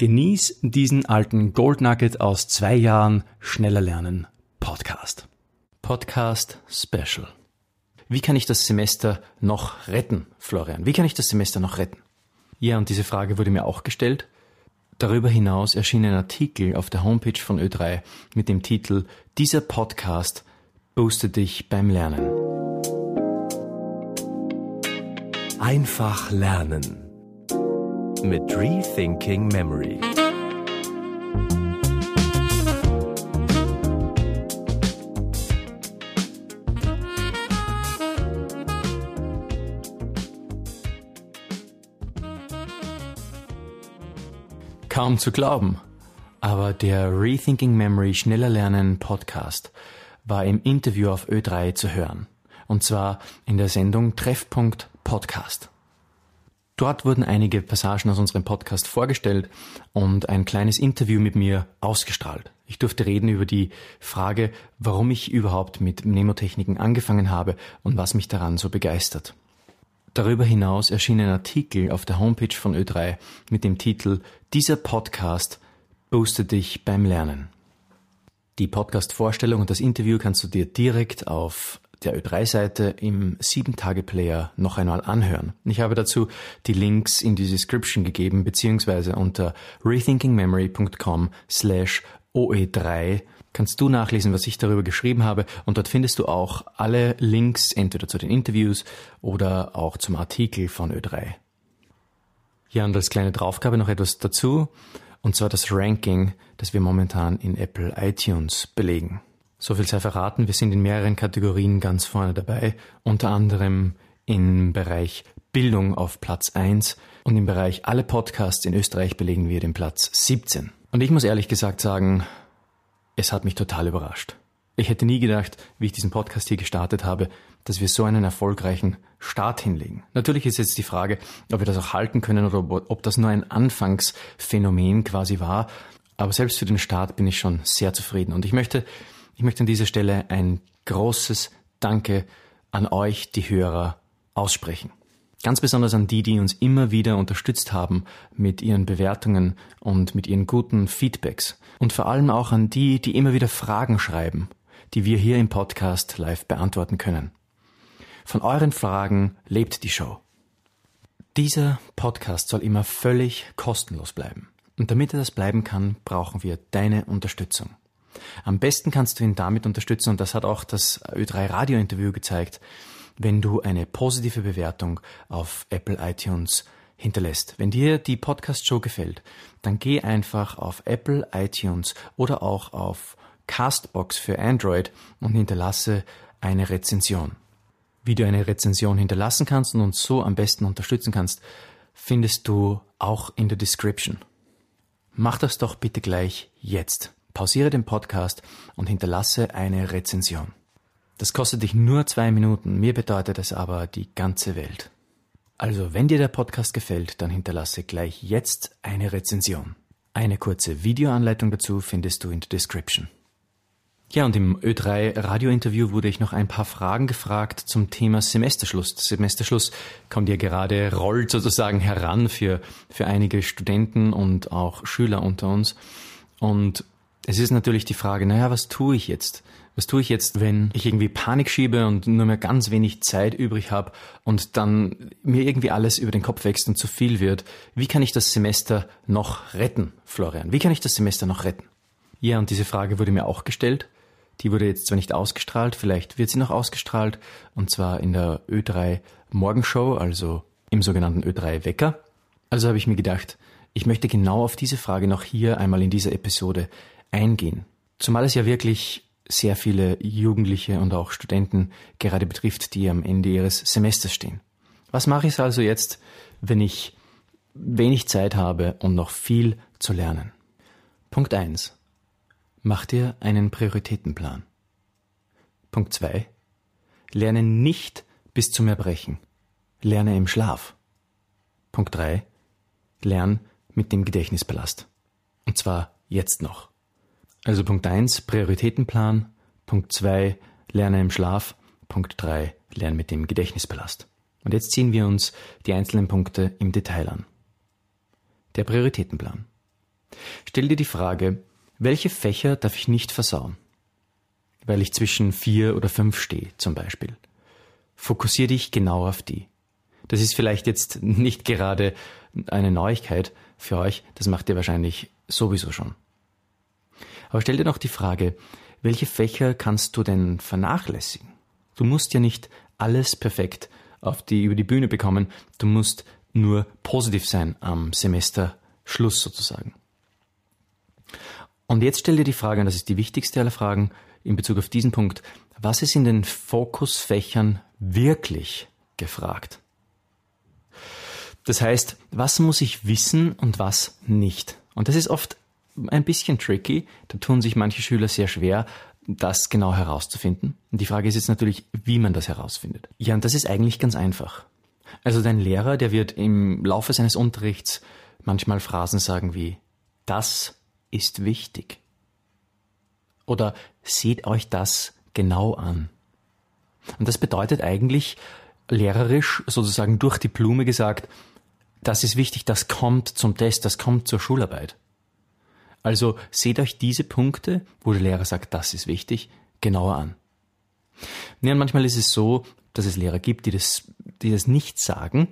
Genieß diesen alten Gold Nugget aus zwei Jahren schneller lernen Podcast. Podcast Special. Wie kann ich das Semester noch retten, Florian? Wie kann ich das Semester noch retten? Ja, und diese Frage wurde mir auch gestellt. Darüber hinaus erschien ein Artikel auf der Homepage von Ö3 mit dem Titel Dieser Podcast boostet dich beim Lernen. Einfach lernen mit Rethinking Memory. Kaum zu glauben, aber der Rethinking Memory Schneller Lernen Podcast war im Interview auf Ö3 zu hören. Und zwar in der Sendung Treffpunkt Podcast. Dort wurden einige Passagen aus unserem Podcast vorgestellt und ein kleines Interview mit mir ausgestrahlt. Ich durfte reden über die Frage, warum ich überhaupt mit Mnemotechniken angefangen habe und was mich daran so begeistert. Darüber hinaus erschien ein Artikel auf der Homepage von Ö3 mit dem Titel Dieser Podcast boostet dich beim Lernen. Die Podcast-Vorstellung und das Interview kannst du dir direkt auf der Ö3-Seite im 7-Tage-Player noch einmal anhören. Ich habe dazu die Links in die Description gegeben, beziehungsweise unter rethinkingmemory.com slash OE3 kannst du nachlesen, was ich darüber geschrieben habe und dort findest du auch alle Links entweder zu den Interviews oder auch zum Artikel von Ö3. Ja, und als kleine Draufgabe noch etwas dazu, und zwar das Ranking, das wir momentan in Apple iTunes belegen. So viel sei verraten, wir sind in mehreren Kategorien ganz vorne dabei, unter anderem im Bereich Bildung auf Platz 1 und im Bereich alle Podcasts in Österreich belegen wir den Platz 17. Und ich muss ehrlich gesagt sagen, es hat mich total überrascht. Ich hätte nie gedacht, wie ich diesen Podcast hier gestartet habe, dass wir so einen erfolgreichen Start hinlegen. Natürlich ist jetzt die Frage, ob wir das auch halten können oder ob das nur ein Anfangsphänomen quasi war. Aber selbst für den Start bin ich schon sehr zufrieden. Und ich möchte ich möchte an dieser Stelle ein großes Danke an euch, die Hörer, aussprechen. Ganz besonders an die, die uns immer wieder unterstützt haben mit ihren Bewertungen und mit ihren guten Feedbacks. Und vor allem auch an die, die immer wieder Fragen schreiben, die wir hier im Podcast live beantworten können. Von euren Fragen lebt die Show. Dieser Podcast soll immer völlig kostenlos bleiben. Und damit er das bleiben kann, brauchen wir deine Unterstützung. Am besten kannst du ihn damit unterstützen, und das hat auch das Ö3 Radio-Interview gezeigt, wenn du eine positive Bewertung auf Apple iTunes hinterlässt. Wenn dir die Podcast-Show gefällt, dann geh einfach auf Apple iTunes oder auch auf Castbox für Android und hinterlasse eine Rezension. Wie du eine Rezension hinterlassen kannst und uns so am besten unterstützen kannst, findest du auch in der Description. Mach das doch bitte gleich jetzt. Pausiere den Podcast und hinterlasse eine Rezension. Das kostet dich nur zwei Minuten, mir bedeutet es aber die ganze Welt. Also, wenn dir der Podcast gefällt, dann hinterlasse gleich jetzt eine Rezension. Eine kurze Videoanleitung dazu findest du in der Description. Ja, und im Ö3 Radiointerview wurde ich noch ein paar Fragen gefragt zum Thema Semesterschluss. Der Semesterschluss kommt ja gerade, rollt sozusagen heran für, für einige Studenten und auch Schüler unter uns. Und es ist natürlich die Frage, naja, was tue ich jetzt? Was tue ich jetzt, wenn ich irgendwie Panik schiebe und nur mehr ganz wenig Zeit übrig habe und dann mir irgendwie alles über den Kopf wächst und zu viel wird? Wie kann ich das Semester noch retten, Florian? Wie kann ich das Semester noch retten? Ja, und diese Frage wurde mir auch gestellt. Die wurde jetzt zwar nicht ausgestrahlt, vielleicht wird sie noch ausgestrahlt, und zwar in der Ö3 Morgenshow, also im sogenannten Ö3 Wecker. Also habe ich mir gedacht, ich möchte genau auf diese Frage noch hier einmal in dieser Episode eingehen. Zumal es ja wirklich sehr viele Jugendliche und auch Studenten gerade betrifft, die am Ende ihres Semesters stehen. Was mache ich also jetzt, wenn ich wenig Zeit habe und noch viel zu lernen? Punkt eins: Mach dir einen Prioritätenplan. Punkt zwei: Lerne nicht bis zum Erbrechen. Lerne im Schlaf. Punkt drei: Lern mit dem Gedächtnispalast. Und zwar jetzt noch. Also Punkt 1, Prioritätenplan. Punkt 2, Lerne im Schlaf. Punkt 3, Lerne mit dem Gedächtnispalast. Und jetzt ziehen wir uns die einzelnen Punkte im Detail an. Der Prioritätenplan. Stell dir die Frage, welche Fächer darf ich nicht versauen? Weil ich zwischen vier oder fünf stehe, zum Beispiel. Fokussiere dich genau auf die. Das ist vielleicht jetzt nicht gerade eine Neuigkeit für euch, das macht ihr wahrscheinlich sowieso schon. Aber stell dir noch die Frage, welche Fächer kannst du denn vernachlässigen? Du musst ja nicht alles perfekt auf die, über die Bühne bekommen, du musst nur positiv sein am Semesterschluss sozusagen. Und jetzt stell dir die Frage, und das ist die wichtigste aller Fragen in Bezug auf diesen Punkt, was ist in den Fokusfächern wirklich gefragt? Das heißt, was muss ich wissen und was nicht? Und das ist oft ein bisschen tricky. Da tun sich manche Schüler sehr schwer, das genau herauszufinden. Und die Frage ist jetzt natürlich, wie man das herausfindet. Ja, und das ist eigentlich ganz einfach. Also dein Lehrer, der wird im Laufe seines Unterrichts manchmal Phrasen sagen wie, das ist wichtig. Oder seht euch das genau an. Und das bedeutet eigentlich lehrerisch sozusagen durch die Blume gesagt, das ist wichtig, das kommt zum Test, das kommt zur Schularbeit. Also seht euch diese Punkte, wo der Lehrer sagt, das ist wichtig, genauer an. Ja, manchmal ist es so, dass es Lehrer gibt, die das, die das nicht sagen.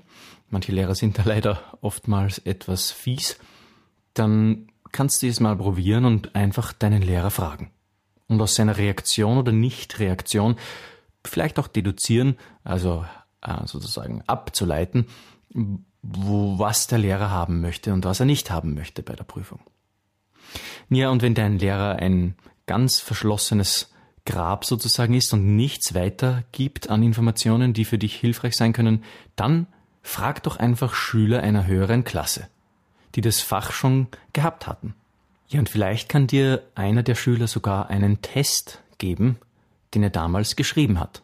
Manche Lehrer sind da leider oftmals etwas fies. Dann kannst du es mal probieren und einfach deinen Lehrer fragen. Und aus seiner Reaktion oder Nichtreaktion vielleicht auch deduzieren, also sozusagen abzuleiten, wo, was der Lehrer haben möchte und was er nicht haben möchte bei der Prüfung. Ja, und wenn dein Lehrer ein ganz verschlossenes Grab sozusagen ist und nichts weiter gibt an Informationen, die für dich hilfreich sein können, dann frag doch einfach Schüler einer höheren Klasse, die das Fach schon gehabt hatten. Ja, und vielleicht kann dir einer der Schüler sogar einen Test geben, den er damals geschrieben hat.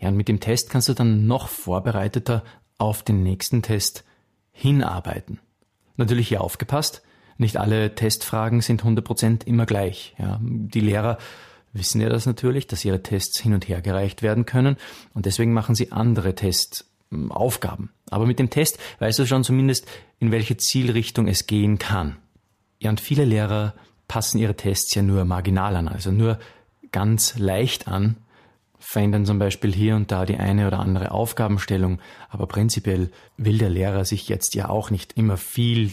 Ja, und mit dem Test kannst du dann noch vorbereiteter auf den nächsten Test hinarbeiten. Natürlich hier aufgepasst, nicht alle Testfragen sind 100% immer gleich. Ja. Die Lehrer wissen ja das natürlich, dass ihre Tests hin und her gereicht werden können und deswegen machen sie andere Testaufgaben. Aber mit dem Test weißt du schon zumindest, in welche Zielrichtung es gehen kann. Ja, und viele Lehrer passen ihre Tests ja nur marginal an, also nur ganz leicht an, verändern zum Beispiel hier und da die eine oder andere Aufgabenstellung, aber prinzipiell will der Lehrer sich jetzt ja auch nicht immer viel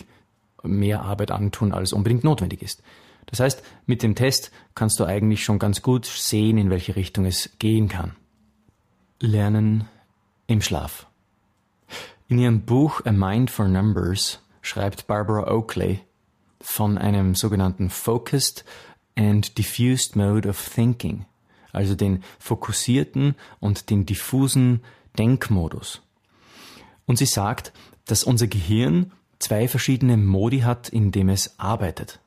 mehr Arbeit antun, als unbedingt notwendig ist. Das heißt, mit dem Test kannst du eigentlich schon ganz gut sehen, in welche Richtung es gehen kann. Lernen im Schlaf. In ihrem Buch A Mind for Numbers schreibt Barbara Oakley von einem sogenannten Focused and Diffused Mode of Thinking, also den fokussierten und den diffusen Denkmodus. Und sie sagt, dass unser Gehirn zwei verschiedene Modi hat, in dem es arbeitet.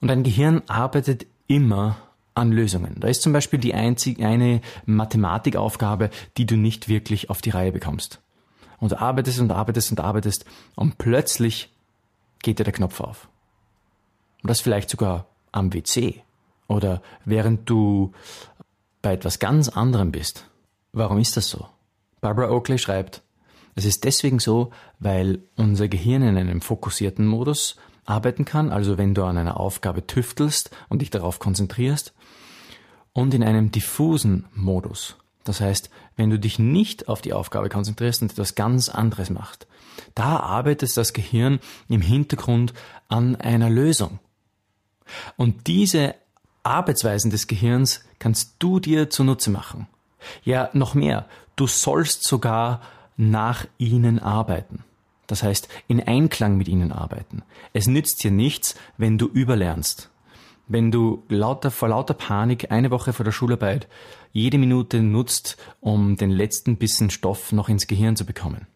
Und ein Gehirn arbeitet immer an Lösungen. Da ist zum Beispiel die einzige, eine Mathematikaufgabe, die du nicht wirklich auf die Reihe bekommst. Und du arbeitest und arbeitest und arbeitest und plötzlich geht dir der Knopf auf. Und das vielleicht sogar am WC oder während du bei etwas ganz anderem bist. Warum ist das so? Barbara Oakley schreibt, es ist deswegen so, weil unser Gehirn in einem fokussierten Modus arbeiten kann, also wenn du an einer Aufgabe tüftelst und dich darauf konzentrierst, und in einem diffusen Modus. Das heißt, wenn du dich nicht auf die Aufgabe konzentrierst und etwas ganz anderes machst, da arbeitet das Gehirn im Hintergrund an einer Lösung. Und diese Arbeitsweisen des Gehirns kannst du dir zunutze machen. Ja, noch mehr, du sollst sogar nach ihnen arbeiten. Das heißt, in Einklang mit ihnen arbeiten. Es nützt dir nichts, wenn du überlernst. Wenn du lauter, vor lauter Panik eine Woche vor der Schularbeit jede Minute nutzt, um den letzten Bissen Stoff noch ins Gehirn zu bekommen.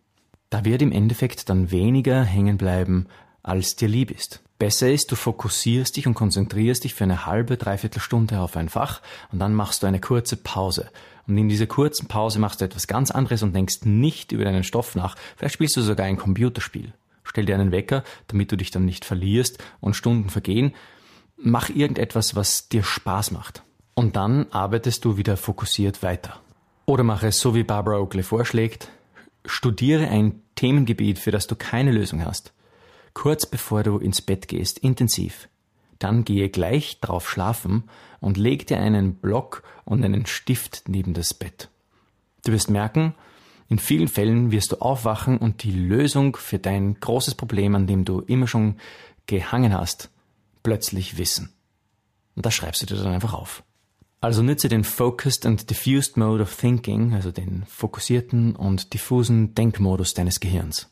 Da wird im Endeffekt dann weniger hängen bleiben, als dir lieb ist. Besser ist, du fokussierst dich und konzentrierst dich für eine halbe, dreiviertel Stunde auf ein Fach und dann machst du eine kurze Pause. Und in dieser kurzen Pause machst du etwas ganz anderes und denkst nicht über deinen Stoff nach. Vielleicht spielst du sogar ein Computerspiel. Stell dir einen Wecker, damit du dich dann nicht verlierst und Stunden vergehen. Mach irgendetwas, was dir Spaß macht. Und dann arbeitest du wieder fokussiert weiter. Oder mach es so, wie Barbara Oakley vorschlägt. Studiere ein Themengebiet, für das du keine Lösung hast kurz bevor du ins Bett gehst, intensiv. Dann gehe gleich drauf schlafen und leg dir einen Block und einen Stift neben das Bett. Du wirst merken, in vielen Fällen wirst du aufwachen und die Lösung für dein großes Problem, an dem du immer schon gehangen hast, plötzlich wissen. Und das schreibst du dir dann einfach auf. Also nütze den Focused and Diffused Mode of Thinking, also den fokussierten und diffusen Denkmodus deines Gehirns.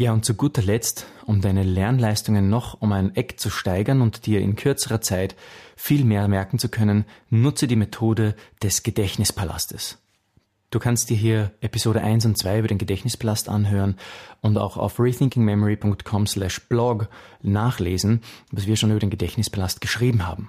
Ja, und zu guter Letzt, um deine Lernleistungen noch um ein Eck zu steigern und dir in kürzerer Zeit viel mehr merken zu können, nutze die Methode des Gedächtnispalastes. Du kannst dir hier Episode 1 und 2 über den Gedächtnispalast anhören und auch auf rethinkingmemory.com slash blog nachlesen, was wir schon über den Gedächtnispalast geschrieben haben.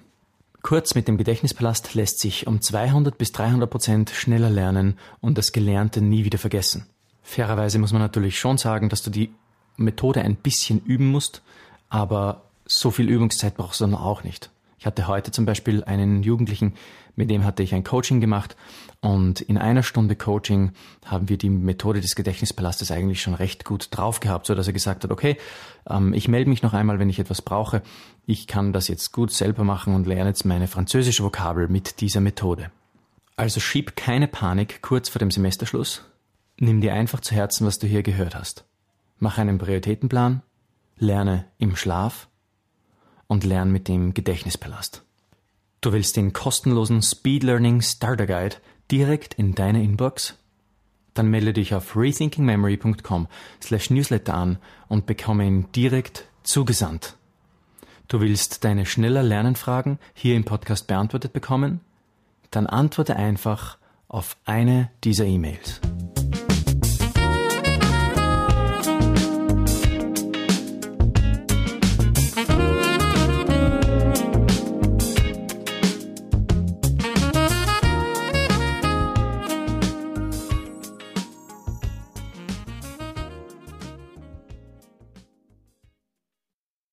Kurz mit dem Gedächtnispalast lässt sich um 200 bis 300 Prozent schneller lernen und das Gelernte nie wieder vergessen. Fairerweise muss man natürlich schon sagen, dass du die Methode ein bisschen üben musst, aber so viel Übungszeit brauchst du dann auch nicht. Ich hatte heute zum Beispiel einen Jugendlichen, mit dem hatte ich ein Coaching gemacht und in einer Stunde Coaching haben wir die Methode des Gedächtnispalastes eigentlich schon recht gut drauf gehabt, so dass er gesagt hat, okay, ähm, ich melde mich noch einmal, wenn ich etwas brauche. Ich kann das jetzt gut selber machen und lerne jetzt meine französische Vokabel mit dieser Methode. Also schieb keine Panik kurz vor dem Semesterschluss. Nimm dir einfach zu Herzen, was du hier gehört hast. Mach einen Prioritätenplan, lerne im Schlaf und lerne mit dem Gedächtnispalast. Du willst den kostenlosen Speed Learning Starter Guide direkt in deine Inbox? Dann melde dich auf rethinkingmemory.com slash newsletter an und bekomme ihn direkt zugesandt. Du willst deine schneller Lernenfragen hier im Podcast beantwortet bekommen? Dann antworte einfach auf eine dieser E-Mails.